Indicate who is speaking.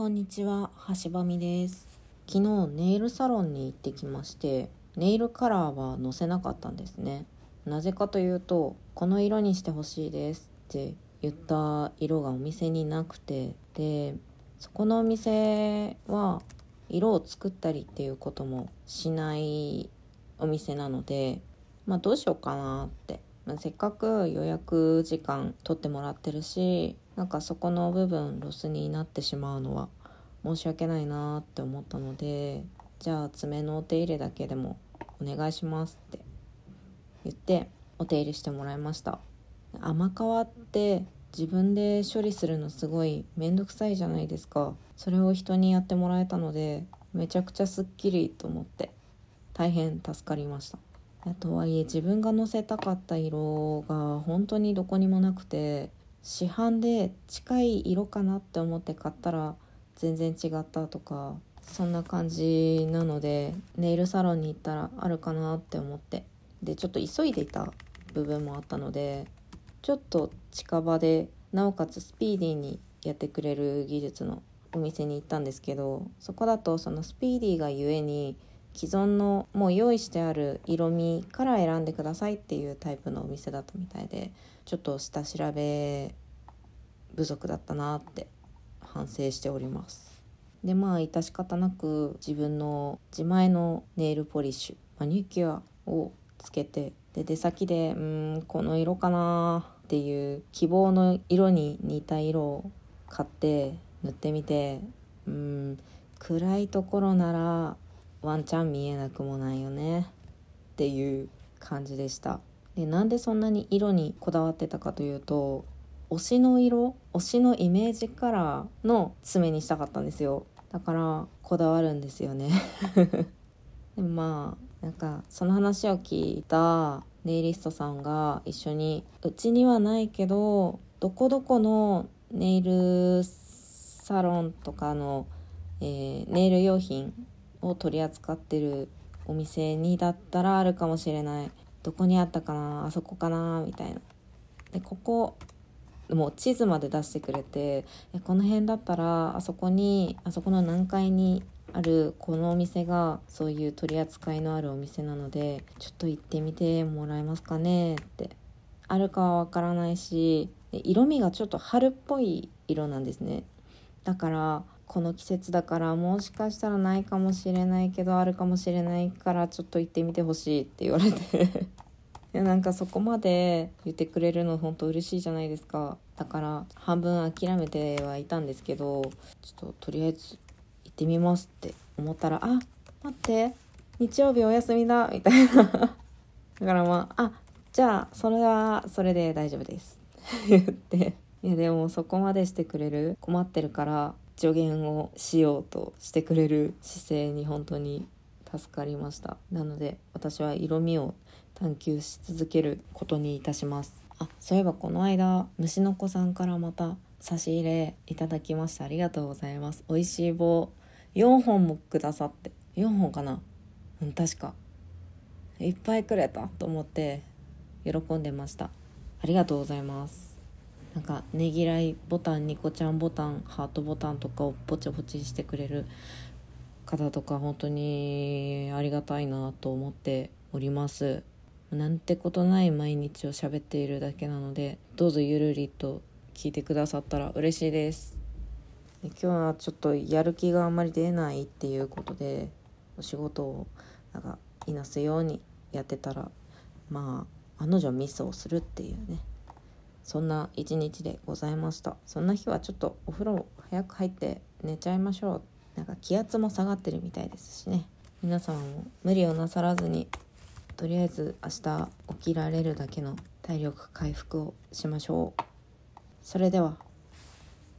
Speaker 1: こんにちは、橋場美です。昨日ネイルサロンに行ってきまして、ネイルカラーは載せなかったんですね。なぜかというと、この色にしてほしいですって言った色がお店になくて、で、そこのお店は色を作ったりっていうこともしないお店なので、まあどうしようかなって。まあせっかく予約時間取ってもらってるしなんかそこの部分ロスになってしまうのは申し訳ないなって思ったのでじゃあ爪のお手入れだけでもお願いしますって言ってお手入れしてもらいました。甘皮って自分で処理するのすごい面倒くさいじゃないですか。それを人にやってもらえたのでめちゃくちゃすっきりと思って大変助かりました。とはいえ自分がのせたかった色が本当にどこにもなくて市販で近い色かなって思って買ったら全然違ったとかそんな感じなのでネイルサロンに行ったらあるかなって思って。でちょっと急いでいた部分もあったのでちょっと近場でなおかつスピーディーにやってくれる技術のお店に行ったんですけどそこだとそのスピーディーがゆえに既存のもう用意してある色味から選んでくださいっていうタイプのお店だったみたいでちょっと下調べ不足だったなって反省しております。でまあ致し方なく自分の自前のネイルポリッシュマニキュアをつけてで出先でうんこの色かなっていう希望の色に似た色を買って塗ってみてうん暗いところならワンチャン見えなくもないよね。っていう感じでした。でなんでそんなに色にこだわってたかというと推しの色推しのイメージカラーの爪にしたかったんですよ。だからこだわるんですよね。でもまあなんかその話を聞いたネイリストさんが一緒にうちにはないけどどこどこのネイルサロンとかの、えーネイル用品を取り扱ってるお店にだったらあるかもしれない。どこにあったかな？あそこかな？みたいな。でここもう地図まで出してくれてこの辺だったらあそこにあそこの何階にあるこのお店がそういう取り扱いのあるお店なのでちょっと行ってみてもらえますかねって。あるかはわからないし色味がちょっと春っぽい色なんですね。だからこの季節だからもしかしたらないかもしれないけどあるかもしれないからちょっと行ってみてほしいって言われて。いやなんかそこまで言ってくれるの本当嬉しいじゃないですか。だから半分諦めてはいたんですけどちょっととりあえず行ってみますって思ったら「あ待って日曜日お休みだ」みたいな。だからまあ「あじゃあそれはそれで大丈夫です」言って。いやでもそこまでしてくれる？困ってるから助言をしようとしてくれる姿勢に本当に助かりました。なので私は色味を探求し続けることにいたします。あそういえばこの間虫の子さんからまた差し入れいただきました。ありがとうございます。美味しい棒4本もくださって。4本かな？うん確か。いっぱいくれたと思って喜んでました。ありがとうございます。なんかねぎらいボタンニコちゃんボタンハートボタンとかをポチポチしてくれる方とか本当にありがたいなと思っております。なんてことない毎日を喋っているだけなのでどうぞゆるりと聞いてくださったら嬉しいです。今日はちょっとやる気があんまり出ないっていうことでお仕事をなんかいなすようにやってたらまあ案の定ミスをするっていうね。そんな一日でございました。そんな日はちょっとお風呂早く入って寝ちゃいましょう。なんか気圧も下がってるみたいですしね。皆様も無理をなさらずにとりあえず明日起きられるだけの体力回復をしましょう。それでは。